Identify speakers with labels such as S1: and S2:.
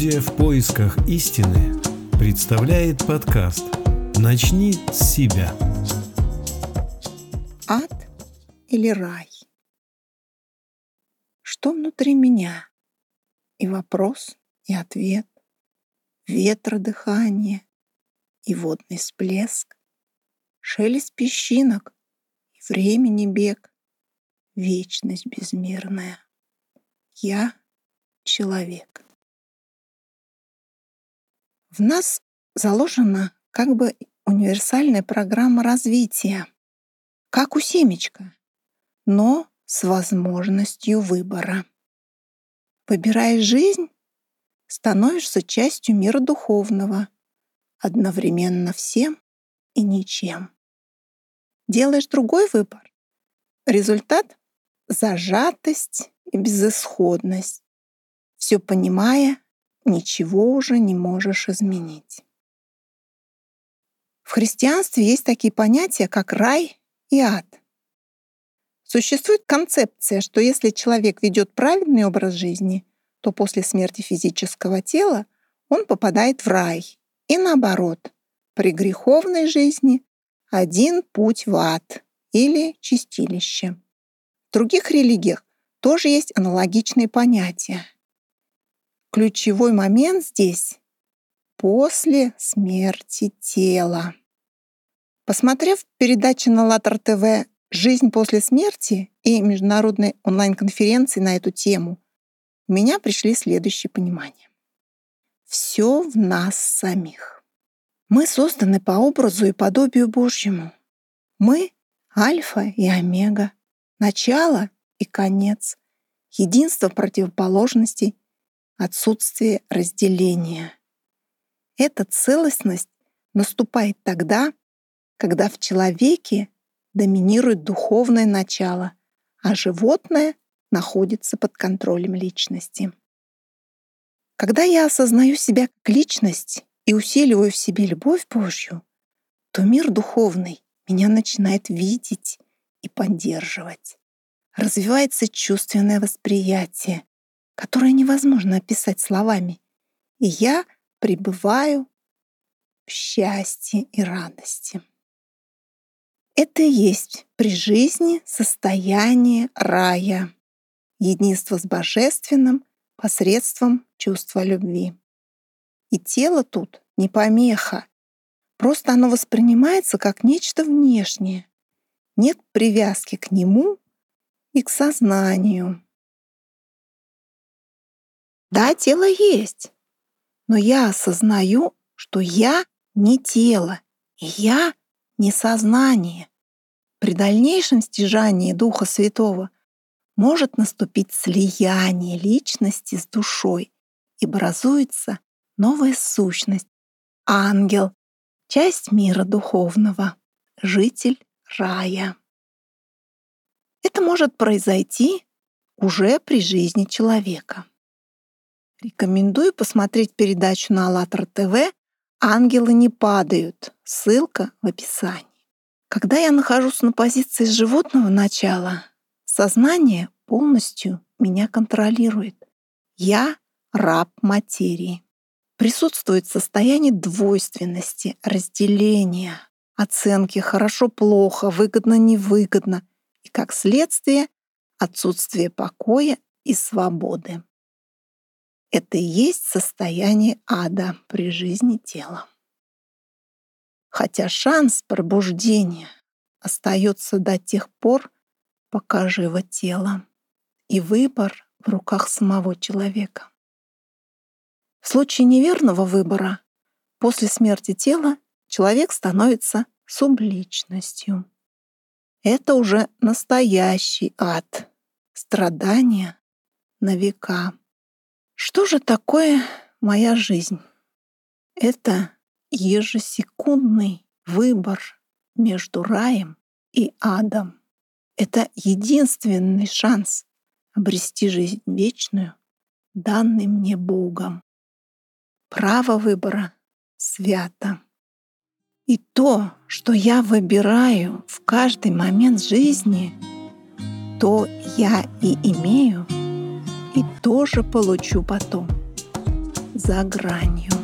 S1: Студия «В поисках истины» представляет подкаст «Начни с себя».
S2: Ад или рай? Что внутри меня? И вопрос, и ответ, ветродыхание и водный всплеск, шелест песчинок и времени бег, вечность безмерная. Я человек. В нас заложена как бы универсальная программа развития, как у семечка, но с возможностью выбора. Выбирая жизнь, становишься частью мира духовного, одновременно всем и ничем. Делаешь другой выбор. Результат — зажатость и безысходность. Все понимая, ничего уже не можешь изменить. В христианстве есть такие понятия, как рай и ад. Существует концепция, что если человек ведет правильный образ жизни, то после смерти физического тела он попадает в рай. И наоборот, при греховной жизни один путь в ад или чистилище. В других религиях тоже есть аналогичные понятия. Ключевой момент здесь — после смерти тела. Посмотрев передачи на ЛАТР ТВ «Жизнь после смерти» и международной онлайн-конференции на эту тему, у меня пришли следующие понимания. Все в нас самих. Мы созданы по образу и подобию Божьему. Мы — альфа и омега, начало и конец, единство противоположностей, отсутствие разделения. Эта целостность наступает тогда, когда в человеке доминирует духовное начало, а животное находится под контролем личности. Когда я осознаю себя как личность и усиливаю в себе любовь Божью, то мир духовный меня начинает видеть и поддерживать развивается чувственное восприятие, которое невозможно описать словами. И я пребываю в счастье и радости. Это и есть при жизни состояние рая, единство с Божественным посредством чувства любви. И тело тут не помеха, просто оно воспринимается как нечто внешнее. Нет привязки к нему и к сознанию. Да, тело есть, но я осознаю, что я не тело, и я не сознание. При дальнейшем стяжании Духа Святого может наступить слияние личности с душой и образуется новая сущность, ангел, часть мира духовного, житель рая. Это может произойти уже при жизни человека. Рекомендую посмотреть передачу на АЛЛАТРА ТВ «Ангелы не падают». Ссылка в описании. Когда я нахожусь на позиции животного начала, сознание полностью меня контролирует. Я раб материи. Присутствует состояние двойственности, разделения, оценки хорошо-плохо, выгодно-невыгодно и, как следствие, отсутствие покоя и свободы. Это и есть состояние ада при жизни тела. Хотя шанс пробуждения остается до тех пор, пока живо тело, и выбор в руках самого человека. В случае неверного выбора после смерти тела человек становится субличностью. Это уже настоящий ад, страдания на века. Что же такое моя жизнь? Это ежесекундный выбор между раем и адом. Это единственный шанс обрести жизнь вечную, данный мне Богом. Право выбора свято. И то, что я выбираю в каждый момент жизни, то я и имею, и тоже получу потом. за гранью.